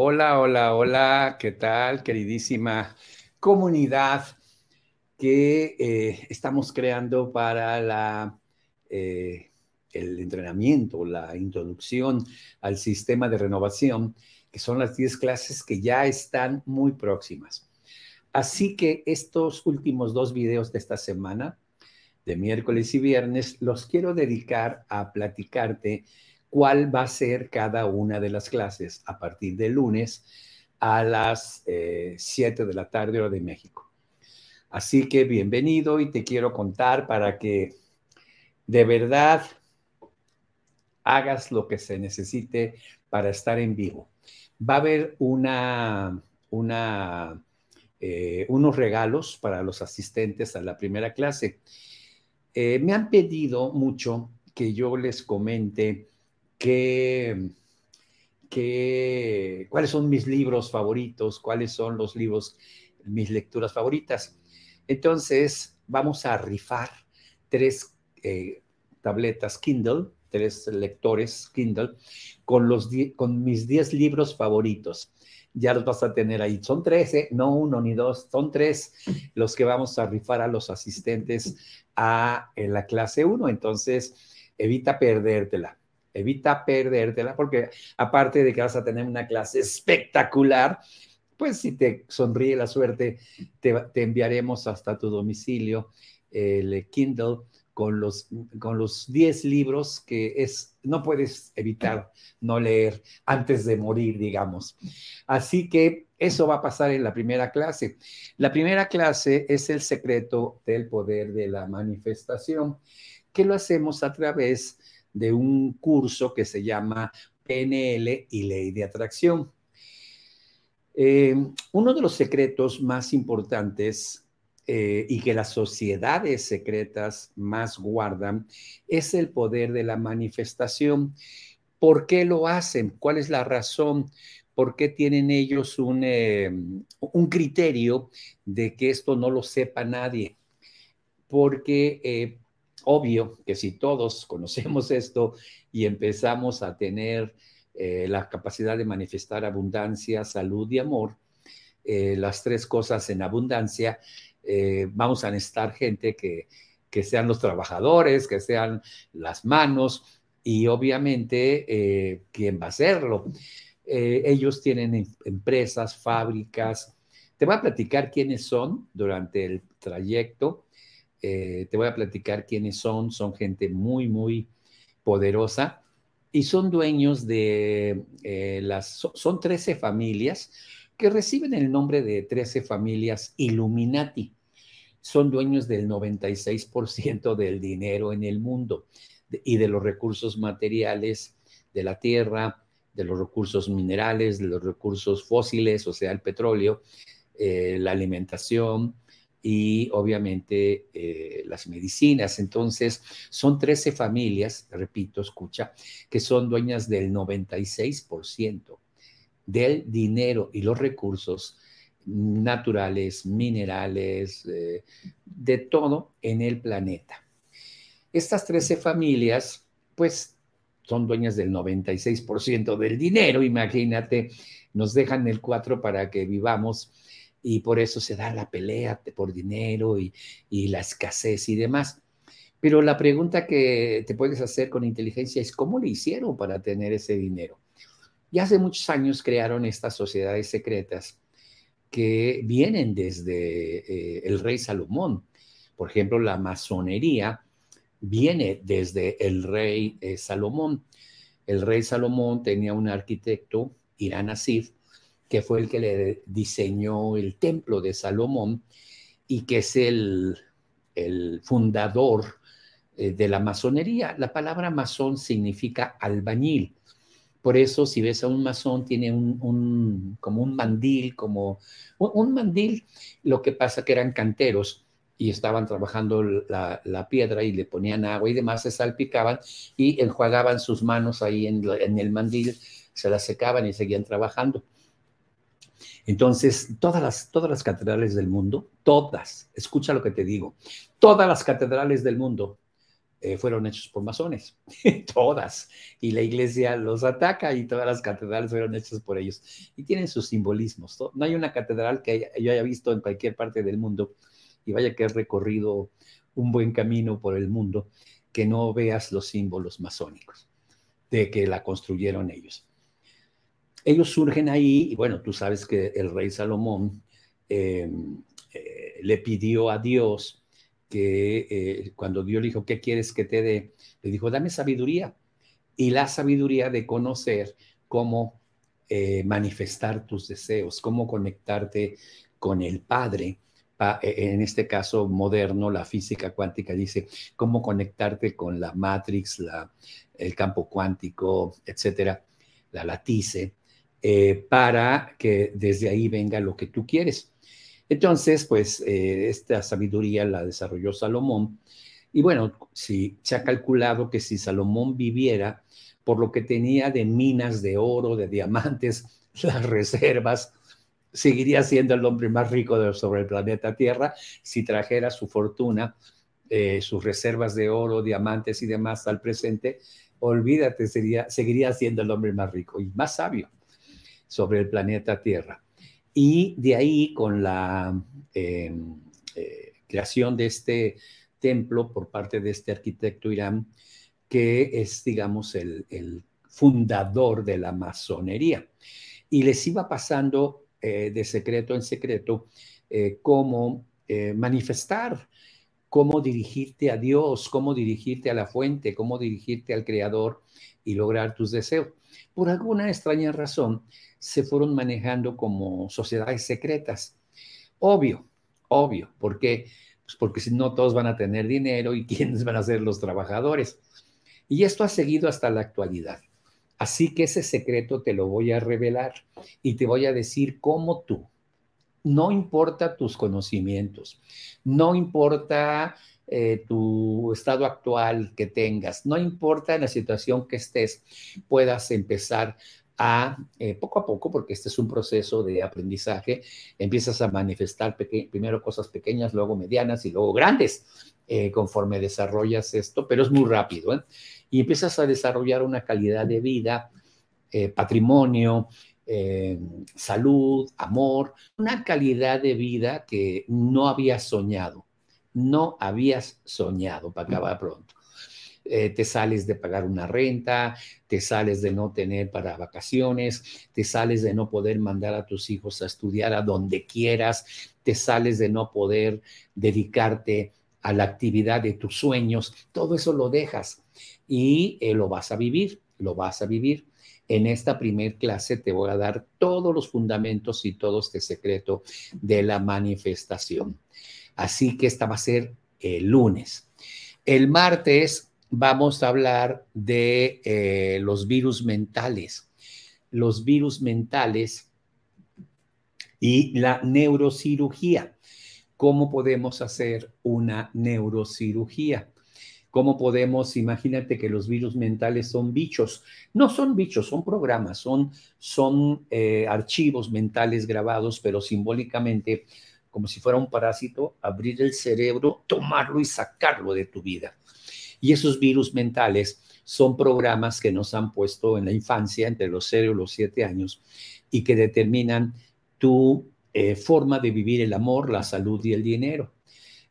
Hola, hola, hola, ¿qué tal, queridísima comunidad que eh, estamos creando para la, eh, el entrenamiento, la introducción al sistema de renovación, que son las 10 clases que ya están muy próximas. Así que estos últimos dos videos de esta semana, de miércoles y viernes, los quiero dedicar a platicarte cuál va a ser cada una de las clases a partir de lunes a las 7 eh, de la tarde hora de México. Así que bienvenido y te quiero contar para que de verdad hagas lo que se necesite para estar en vivo. Va a haber una, una, eh, unos regalos para los asistentes a la primera clase. Eh, me han pedido mucho que yo les comente qué, cuáles son mis libros favoritos, cuáles son los libros, mis lecturas favoritas. Entonces, vamos a rifar tres eh, tabletas Kindle, tres lectores Kindle, con, los con mis diez libros favoritos. Ya los vas a tener ahí. Son tres, no uno ni dos, son tres los que vamos a rifar a los asistentes a en la clase 1. Entonces, evita perdértela evita perdértela, porque aparte de que vas a tener una clase espectacular, pues si te sonríe la suerte, te, enviaremos hasta tu domicilio el Kindle con los, con los 10 libros que es, no puedes evitar no leer antes de morir, digamos. Así que eso va a pasar en la primera clase. La primera clase es el secreto del poder de la manifestación, que lo hacemos a través de un curso que se llama PNL y Ley de Atracción. Eh, uno de los secretos más importantes eh, y que las sociedades secretas más guardan es el poder de la manifestación. ¿Por qué lo hacen? ¿Cuál es la razón? ¿Por qué tienen ellos un, eh, un criterio de que esto no lo sepa nadie? Porque obvio que si todos conocemos esto y empezamos a tener eh, la capacidad de manifestar abundancia, salud y amor, eh, las tres cosas en abundancia, eh, vamos a necesitar gente que, que, sean los trabajadores, que sean las manos y obviamente quién va a hacerlo. ellos tienen em, empresas, fábricas. Te voy a platicar quiénes son durante el trayecto eh, te voy a platicar quiénes son. Son gente muy, muy poderosa y son dueños de eh, las, son 13 familias que reciben el nombre de 13 familias Illuminati. Son dueños del 96% del dinero en el mundo y de los recursos materiales de la tierra, de los recursos minerales, de los recursos fósiles, o sea, el petróleo, eh, la alimentación, y obviamente eh, las medicinas. Entonces, son 13 familias, repito, escucha, que son dueñas del 96% del dinero y los recursos naturales, minerales, eh, de todo en el planeta. Estas 13 familias, pues, son dueñas del 96% del dinero, imagínate, nos dejan el 4 para que vivamos y por eso se da la pelea por dinero y, la escasez y demás. Pero la pregunta que te puedes hacer con inteligencia es, ¿cómo le hicieron para tener ese dinero? Y hace muchos años crearon estas sociedades secretas que vienen desde eh, el rey Salomón. Por ejemplo, la masonería viene desde el rey eh, Salomón. El rey Salomón tenía un arquitecto, Irán Asif, que fue el que le diseñó el templo de Salomón y que es el, fundador eh, de la masonería. La palabra masón significa albañil. Por eso, si ves a un masón, tiene un, como un mandil, como un, mandil, lo que pasa que eran canteros y estaban trabajando la, piedra y le ponían agua y demás, se salpicaban y enjuagaban sus manos ahí en, en el mandil, se las secaban y seguían trabajando. Entonces, todas las, todas las catedrales del mundo, todas, escucha lo que te digo, todas las catedrales del mundo eh, fueron hechos por masones, todas, y la iglesia los ataca y todas las catedrales fueron hechas por ellos. Y tienen sus simbolismos. No hay una catedral que yo haya visto en cualquier parte del mundo, y vaya que he recorrido un buen camino por el mundo, que no veas los símbolos masónicos de que la construyeron ellos. Ellos surgen ahí, y bueno, tú sabes que el rey Salomón em, eh, le pidió a Dios que eh, cuando Dios le dijo, ¿qué quieres que te dé? Le dijo, dame sabiduría. Y la sabiduría de conocer cómo eh, manifestar tus deseos, cómo conectarte con el Padre. En este caso moderno, la física cuántica dice cómo conectarte con la matrix, el campo cuántico, etcétera, la latice, eh, para que desde ahí venga lo que tú quieres. Entonces, pues eh, esta sabiduría la desarrolló Salomón. Y bueno, si se ha calculado que si Salomón viviera por lo que tenía de minas de oro, de diamantes, las reservas, seguiría siendo el hombre más rico sobre el planeta Tierra si trajera su fortuna, eh, sus reservas de oro, diamantes y demás al presente. Olvídate, sería, seguiría siendo el hombre más rico y más sabio sobre el planeta Tierra. Y de ahí, con la em, eh, creación de este templo por parte de este arquitecto Irán, que es, digamos, el, fundador de la masonería. Y les iba pasando eh, de secreto en secreto eh, cómo manifestar, cómo dirigirte a Dios, cómo dirigirte a la fuente, cómo dirigirte al Creador y lograr tus deseos. Por alguna extraña razón, se fueron manejando como sociedades secretas. Obvio, obvio, ¿por qué? Pues porque si no todos van a tener dinero y quiénes van a ser los trabajadores. Y esto ha seguido hasta la actualidad. Así que ese secreto te lo voy a revelar y te voy a decir cómo tú, no importa tus conocimientos, no importa eh, tu estado actual que tengas, no importa la situación que estés, puedas empezar a eh, poco a poco, porque este es un proceso de aprendizaje, empiezas a manifestar primero cosas pequeñas, luego medianas y luego grandes, eh, conforme desarrollas esto, pero es muy rápido, y empiezas a desarrollar una calidad de vida, patrimonio, salud, amor, una calidad de vida que no habías soñado, no habías soñado para acabar pronto. Eh, te sales de pagar una renta, te sales de no tener para vacaciones, te sales de no poder mandar a tus hijos a estudiar a donde quieras, te sales de no poder dedicarte a la actividad de tus sueños, todo eso lo dejas y eh, lo vas a vivir, lo vas a vivir. En esta primer clase te voy a dar todos los fundamentos y todo este secreto de la manifestación. Así que esta va a ser el lunes. El martes vamos a hablar de eh, los virus mentales. Los virus mentales y la neurocirugía. ¿Cómo podemos hacer una neurocirugía? ¿Cómo podemos, imagínate que los virus mentales son bichos? No son bichos, son programas, son, son eh, archivos mentales grabados, pero simbólicamente, como si fuera un parásito, abrir el cerebro, tomarlo y sacarlo de tu vida. Y esos virus mentales son programas que nos han puesto en la infancia, entre los 0 y los 7 años, y que determinan tu eh, forma de vivir el amor, la salud y el dinero.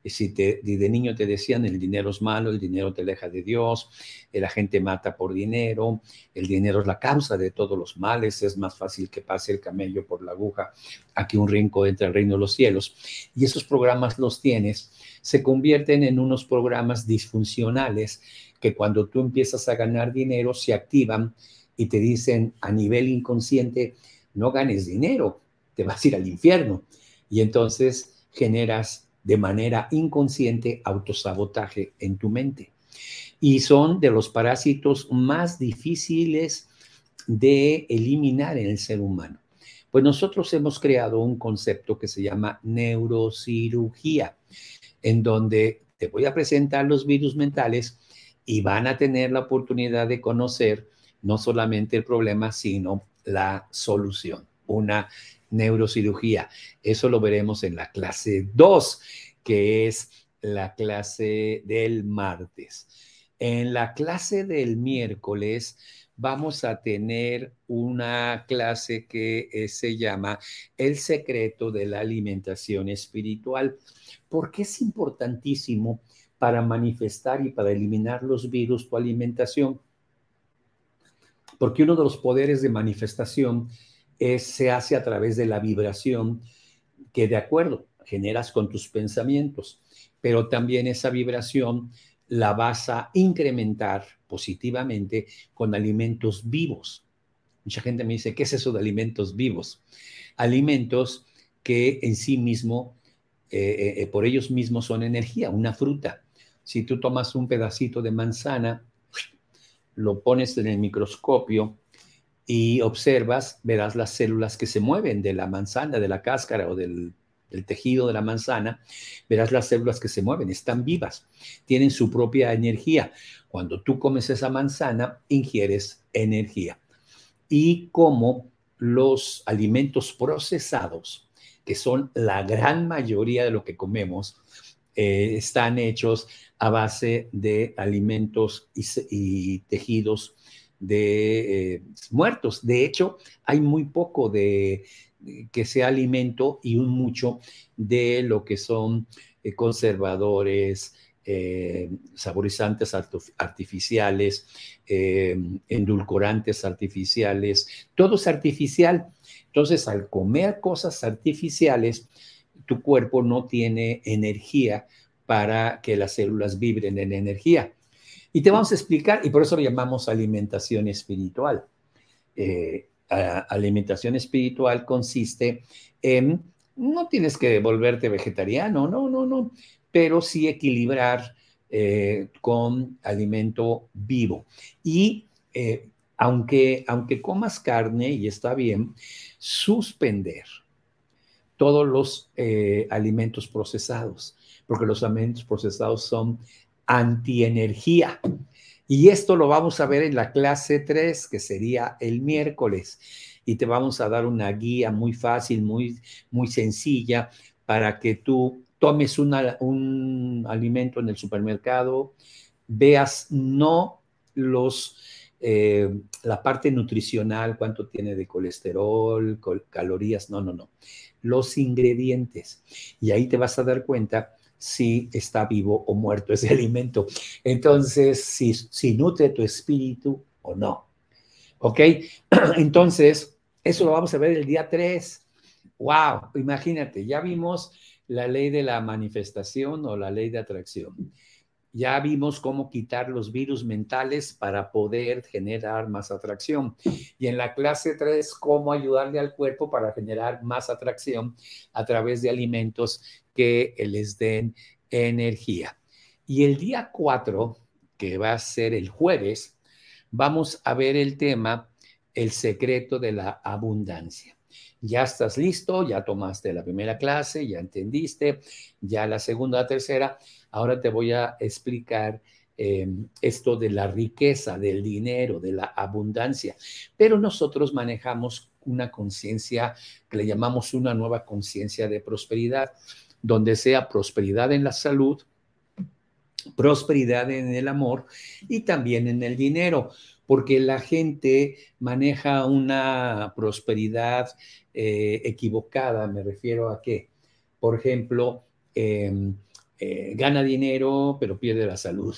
Si te, de niño te decían el dinero es malo, el dinero te aleja de Dios, la gente mata por dinero, el dinero es la causa de todos los males, es más fácil que pase el camello por la aguja a que un rinco entre al reino de los cielos. Y esos programas los tienes se convierten en unos programas disfuncionales que cuando tú empiezas a ganar dinero se activan y te dicen a nivel inconsciente, no ganes dinero, te vas a ir al infierno. Y entonces generas de manera inconsciente autosabotaje en tu mente. Y son de los parásitos más difíciles de eliminar en el ser humano. Pues nosotros hemos creado un concepto que se llama neurocirugía en donde te voy a presentar los virus mentales y van a tener la oportunidad de conocer no solamente el problema, sino la solución, una neurocirugía. Eso lo veremos en la clase 2, que es la clase del martes. En la clase del miércoles vamos a tener una clase que eh, se llama El secreto de la alimentación espiritual. ¿Por qué es importantísimo para manifestar y para eliminar los virus tu alimentación? Porque uno de los poderes de manifestación se hace a través de la vibración que de acuerdo generas con tus pensamientos, pero también esa vibración la vas a incrementar positivamente con alimentos vivos. Mucha gente me dice, ¿qué es eso de alimentos vivos? Alimentos que en sí mismo, eh, eh, por ellos mismos son energía, una fruta. Si tú tomas un pedacito de manzana, lo pones en el microscopio y observas, verás las células que se mueven de la manzana, de la cáscara o del el tejido de la manzana, verás las células que se mueven, están vivas, tienen su propia energía. Cuando tú comes esa manzana, ingieres energía. Y como los alimentos procesados, que son la gran mayoría de lo que comemos, eh, están hechos a base de alimentos y, tejidos de eh, muertos. De hecho, hay muy poco de que sea alimento y un mucho de lo que son eh, conservadores, eh, saborizantes artificiales, endulcorantes artificiales, todo es artificial. Entonces, al comer cosas artificiales, tu cuerpo no tiene energía para que las células vibren en energía. Y te vamos a explicar, y por eso lo llamamos alimentación espiritual alimentación espiritual consiste en, no tienes que volverte vegetariano, no, no, no, pero sí equilibrar eh, con alimento vivo. Y eh, aunque, aunque comas carne y está bien, suspender todos los eh, alimentos procesados, porque los alimentos procesados son antienergía. Y esto lo vamos a ver en la clase 3, que sería el miércoles. Y te vamos a dar una guía muy fácil, muy, muy sencilla, para que tú tomes un alimento en el supermercado, veas no los, eh, la parte nutricional, cuánto tiene de colesterol, calorías, no, no, no, los ingredientes. Y ahí te vas a dar cuenta si está vivo o muerto ese alimento. Entonces, si, nutre tu espíritu o no. ¿Ok? Entonces, eso lo vamos a ver el día 3. ¡Wow! Imagínate, ya vimos la ley de la manifestación o la ley de atracción. Ya vimos cómo quitar los virus mentales para poder generar más atracción. Y en la clase 3, cómo ayudarle al cuerpo para generar más atracción a través de alimentos que les den energía. Y el día 4, que va a ser el jueves, vamos a ver el tema, el secreto de la abundancia. Ya estás listo, ya tomaste la primera clase, ya entendiste, ya la segunda, la tercera. Ahora te voy a explicar em, esto de la riqueza, del dinero, de la abundancia. Pero nosotros manejamos una conciencia que le llamamos una nueva conciencia de prosperidad donde sea prosperidad en la salud, prosperidad en el amor y también en el dinero, porque la gente maneja una prosperidad eh, equivocada, me refiero a que, por ejemplo, em, eh, gana dinero pero pierde la salud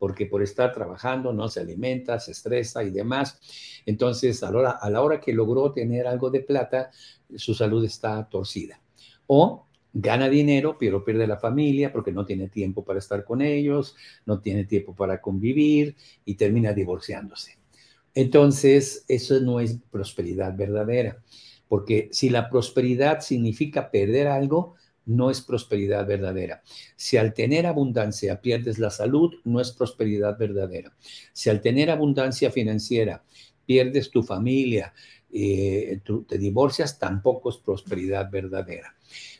porque por estar trabajando no se alimenta, se estresa y demás. Entonces, a la hora, a la hora que logró tener algo de plata, su salud está torcida. O gana dinero, pero pierde la familia porque no tiene tiempo para estar con ellos, no tiene tiempo para convivir y termina divorciándose. Entonces, eso no es prosperidad verdadera, porque si la prosperidad significa perder algo, no es prosperidad verdadera. Si al tener abundancia pierdes la salud, no es prosperidad verdadera. Si al tener abundancia financiera pierdes tu familia, eh, te divorcias, tampoco es prosperidad verdadera.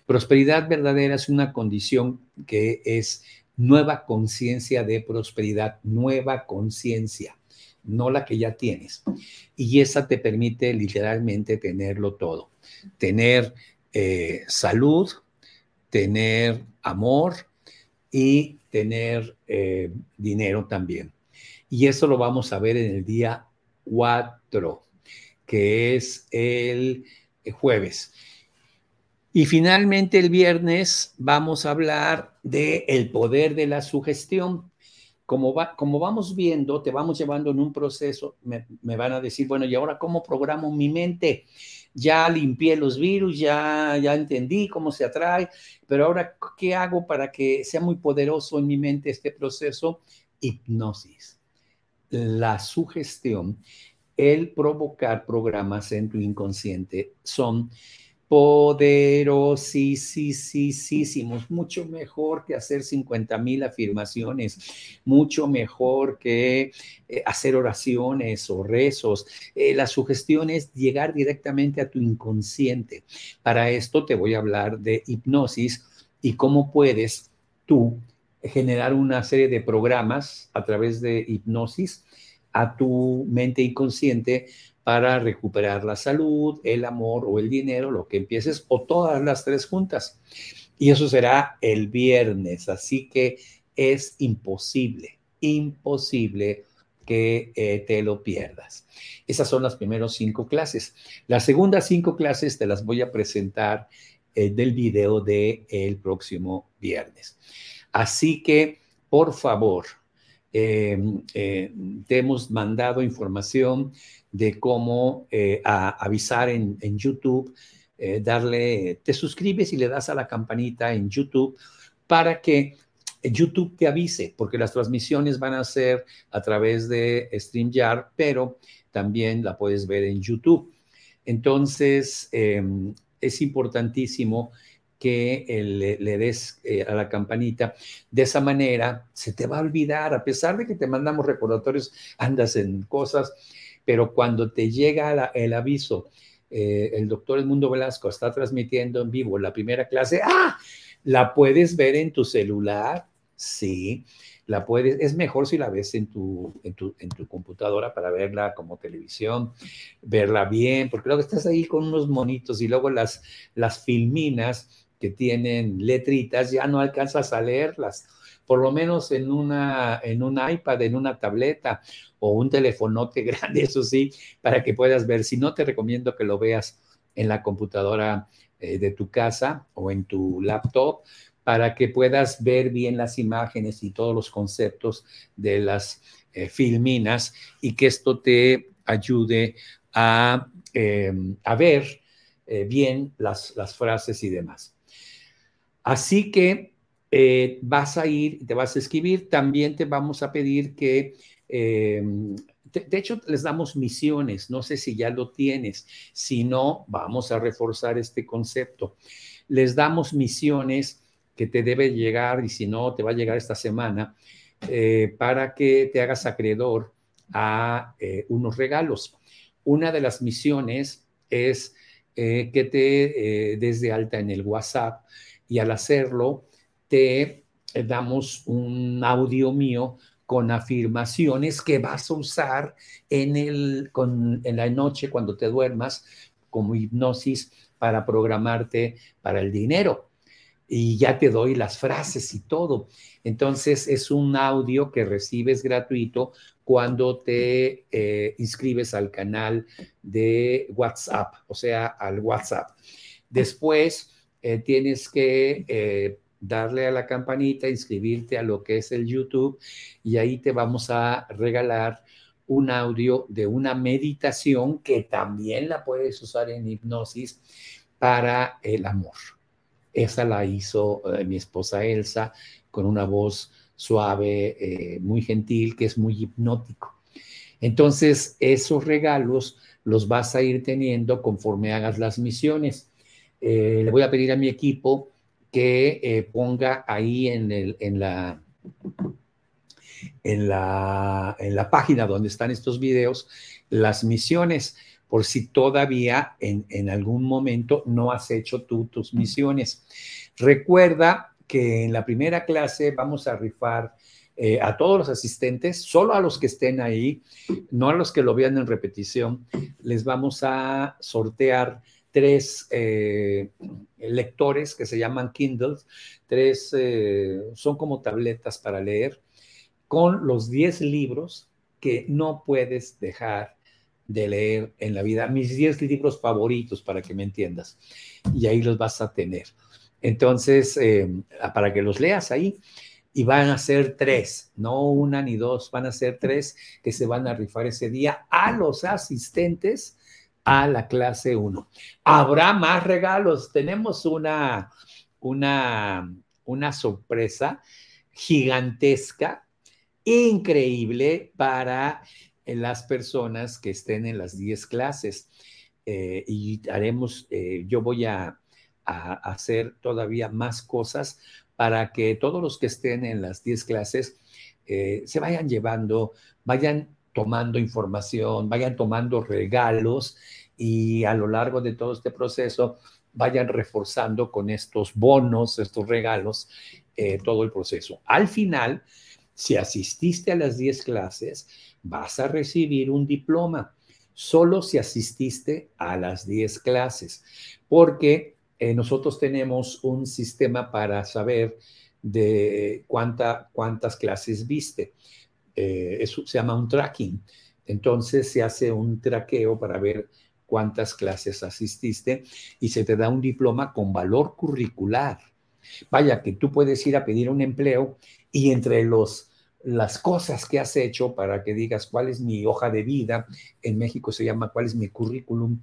Prosperidad verdadera es una condición que es nueva conciencia de prosperidad, nueva conciencia, no la que ya tienes. Y esa te permite literalmente tenerlo todo, tener eh, salud, tener amor y tener eh, dinero también. Y eso lo vamos a ver en el día 4, que es el jueves. Y finalmente el viernes vamos a hablar del el poder de la sugestión. Como, va, como vamos viendo, te vamos llevando en un proceso, me, me van a decir, bueno, ¿y ahora cómo programo mi mente? ya limpié los virus, ya, ya entendí cómo se atrae, pero ahora, ¿qué hago para que sea muy poderoso en mi mente este proceso? Hipnosis. La sugestión, el provocar programas en tu inconsciente son poderosísimos, mucho mejor que hacer 50 mil afirmaciones, mucho mejor que eh, hacer oraciones o rezos. Eh, la sugestión es llegar directamente a tu inconsciente. Para esto te voy a hablar de hipnosis y cómo puedes tú generar una serie de programas a través de hipnosis a tu mente inconsciente para recuperar la salud, el amor o el dinero, lo que empieces, o todas las tres juntas. Y eso será el viernes, así que es imposible, imposible que eh, te lo pierdas. Esas son las primeras cinco clases. Las segundas cinco clases te las voy a presentar eh, del video del el próximo viernes. Así que, por favor, eh, te hemos mandado información de cómo eh, avisar en, YouTube, eh, darle, te suscribes y le das a la campanita en YouTube para que YouTube te avise, porque las transmisiones van a ser a través de StreamYard, pero también la puedes ver en YouTube. Entonces, em, es importantísimo que le, le, des eh, a la campanita. De esa manera se te va a olvidar, a pesar de que te mandamos recordatorios, andas en cosas, pero cuando te llega el aviso, eh, el doctor Edmundo Velasco está transmitiendo en vivo la primera clase, ¡ah! ¿La puedes ver en tu celular? Sí, la puedes, es mejor si la ves en tu, en tu, en tu computadora para verla como televisión, verla bien, porque luego estás ahí con unos monitos y luego las, las filminas que tienen letritas ya no alcanzas a leerlas por lo menos en, una, en un iPad, en una tableta o un telefonote grande, eso sí, para que puedas ver. Si no, te recomiendo que lo veas en la computadora eh, de tu casa o en tu laptop para que puedas ver bien las imágenes y todos los conceptos de las eh, filminas y que esto te ayude a, em, a ver eh, bien las, las frases y demás. Así que eh, vas a ir, te vas a escribir, también te vamos a pedir que, eh, de, hecho, les damos misiones, no sé si ya lo tienes, si no, vamos a reforzar este concepto. Les damos misiones que te debe llegar y si no, te va a llegar esta semana eh, para que te hagas acreedor a unos regalos. Una de las misiones es que te des de alta en el WhatsApp y al hacerlo, te damos un audio mío con afirmaciones que vas a usar en, el, en la noche cuando te duermas como hipnosis para programarte para el dinero. Y ya te doy las frases y todo. Entonces es un audio que recibes gratuito cuando te eh, inscribes al canal de WhatsApp, o sea, al WhatsApp. Después eh, tienes que eh, darle a la campanita, inscribirte a lo que es el YouTube y ahí te vamos a regalar un audio de una meditación que también la puedes usar en hipnosis para el amor. Esa la hizo eh, mi esposa Elsa con una voz suave, eh, muy gentil, que es muy hipnótico. Entonces, esos regalos los vas a ir teniendo conforme hagas las misiones. Eh, le voy a pedir a mi equipo que eh, ponga ahí en, el, en, la, en, la, en la página donde están estos videos las misiones, por si todavía en, en algún momento no has hecho tú tus misiones. Recuerda que en la primera clase vamos a rifar eh, a todos los asistentes, solo a los que estén ahí, no a los que lo vean en repetición, les vamos a sortear tres eh, lectores que se llaman Kindles, tres, eh, son como tabletas para leer, con los 10 libros que no puedes dejar de leer en la vida. Mis 10 libros favoritos, para que me entiendas. Y ahí los vas a tener. Entonces, eh, para que los leas ahí, y van a ser tres, no una ni dos, van a ser tres que se van a rifar ese día a los asistentes a la clase 1. Habrá más regalos. Tenemos una, una, una sorpresa gigantesca, increíble para las personas que estén en las 10 clases. Eh, y haremos, eh, yo voy a, hacer todavía más cosas para que todos los que estén en las 10 clases eh, se vayan llevando, vayan tomando información, vayan tomando regalos y a lo largo de todo este proceso vayan reforzando con estos bonos, estos regalos, eh, todo el proceso. Al final, si asististe a las 10 clases, vas a recibir un diploma, solo si asististe a las 10 clases, porque eh, nosotros tenemos un sistema para saber de cuánta, cuántas clases viste. Eh, eso se llama un tracking. Entonces se hace un traqueo para ver cuántas clases asististe y se te da un diploma con valor curricular. Vaya que tú puedes ir a pedir un empleo y entre los las cosas que has hecho para que digas cuál es mi hoja de vida, en México se llama cuál es mi currículum,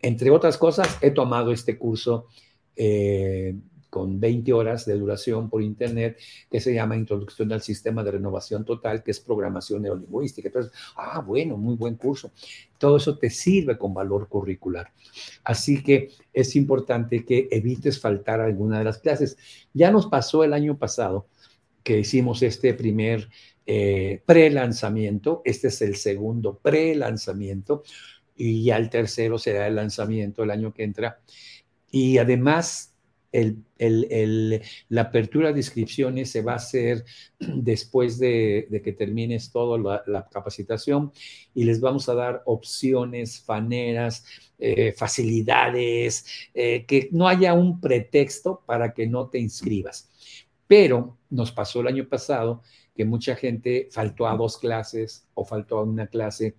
entre otras cosas, he tomado este curso eh, con 20 horas de duración por internet que se llama Introducción al Sistema de Renovación Total, que es programación neolingüística. Entonces, ah, bueno, muy buen curso. Todo eso te sirve con valor curricular. Así que es importante que evites faltar alguna de las clases. Ya nos pasó el año pasado que hicimos este primer eh, pre-lanzamiento, este es el segundo pre-lanzamiento y ya el tercero será el lanzamiento el año que entra. Y además, la apertura de inscripciones se va a hacer después de, que termines toda la, capacitación y les vamos a dar opciones, faneras, eh, facilidades, eh, que no haya un pretexto para que no te inscribas. Pero nos pasó el año pasado que mucha gente faltó a dos clases o faltó a una clase.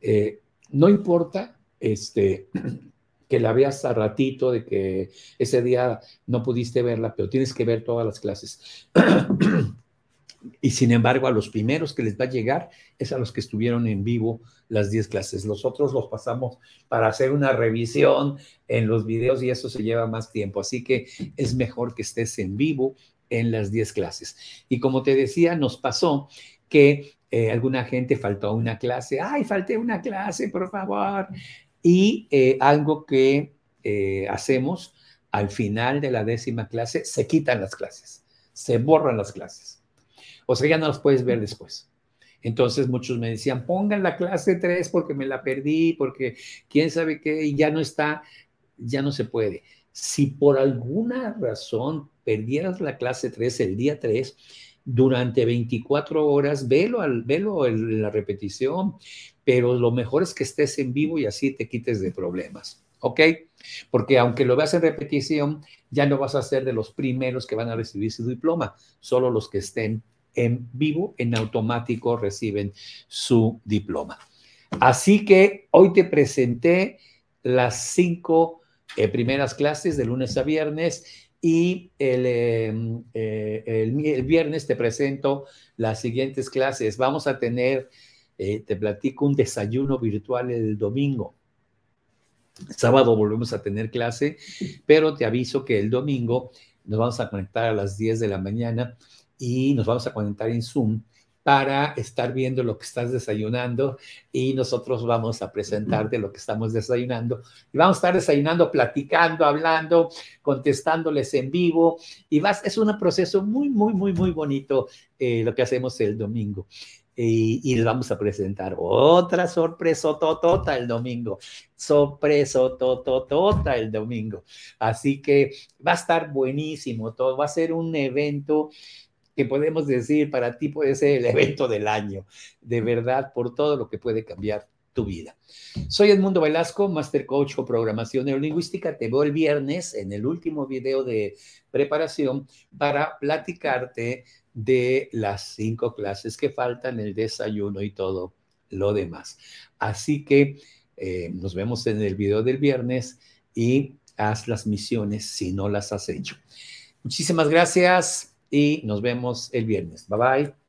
Eh, no importa este, que la veas a ratito, de que ese día no pudiste verla, pero tienes que ver todas las clases. y sin embargo, a los primeros que les va a llegar es a los que estuvieron en vivo las 10 clases. Los otros los pasamos para hacer una revisión en los videos y eso se lleva más tiempo. Así que es mejor que estés en vivo en las 10 clases. Y como te decía, nos pasó que eh, alguna gente faltó a una clase, ay, falté una clase, por favor. Y eh, algo que eh, hacemos al final de la décima clase, se quitan las clases, se borran las clases. O sea, ya no las puedes ver después. Entonces muchos me decían, pongan la clase 3 porque me la perdí, porque quién sabe qué, y ya no está, ya no se puede. Si por alguna razón perdieras la clase 3 el día 3, durante 24 horas, velo, al, velo en la repetición, pero lo mejor es que estés en vivo y así te quites de problemas, ¿ok? Porque aunque lo veas en repetición, ya no vas a ser de los primeros que van a recibir su diploma, solo los que estén en vivo, en automático reciben su diploma. Así que hoy te presenté las cinco eh, primeras clases de lunes a viernes y em, eh, el, el, viernes te presento las siguientes clases. Vamos a tener, eh, te platico, un desayuno virtual el domingo. sábado volvemos a tener clase, pero te aviso que el domingo nos vamos a conectar a las 10 de la mañana y nos vamos a conectar en Zoom para estar viendo lo que estás desayunando y nosotros vamos a presentarte lo que estamos desayunando. Y vamos a estar desayunando, platicando, hablando, contestándoles en vivo. Y vas, es un proceso muy, muy, muy, muy bonito eh, lo que hacemos el domingo. Y, les vamos a presentar otra sorpresa totota el domingo. Sorpresa totota el domingo. Así que va a estar buenísimo todo. Va a ser un evento que podemos decir para ti puede ser el evento del año, de verdad, por todo lo que puede cambiar tu vida. Soy Edmundo Velasco, Master Coach o Programación Neurolingüística. Te veo el viernes en el último video de preparación para platicarte de las cinco clases que faltan, el desayuno y todo lo demás. Así que eh, nos vemos en el video del viernes y haz las misiones si no las has hecho. Muchísimas gracias y nos vemos el viernes. Bye bye.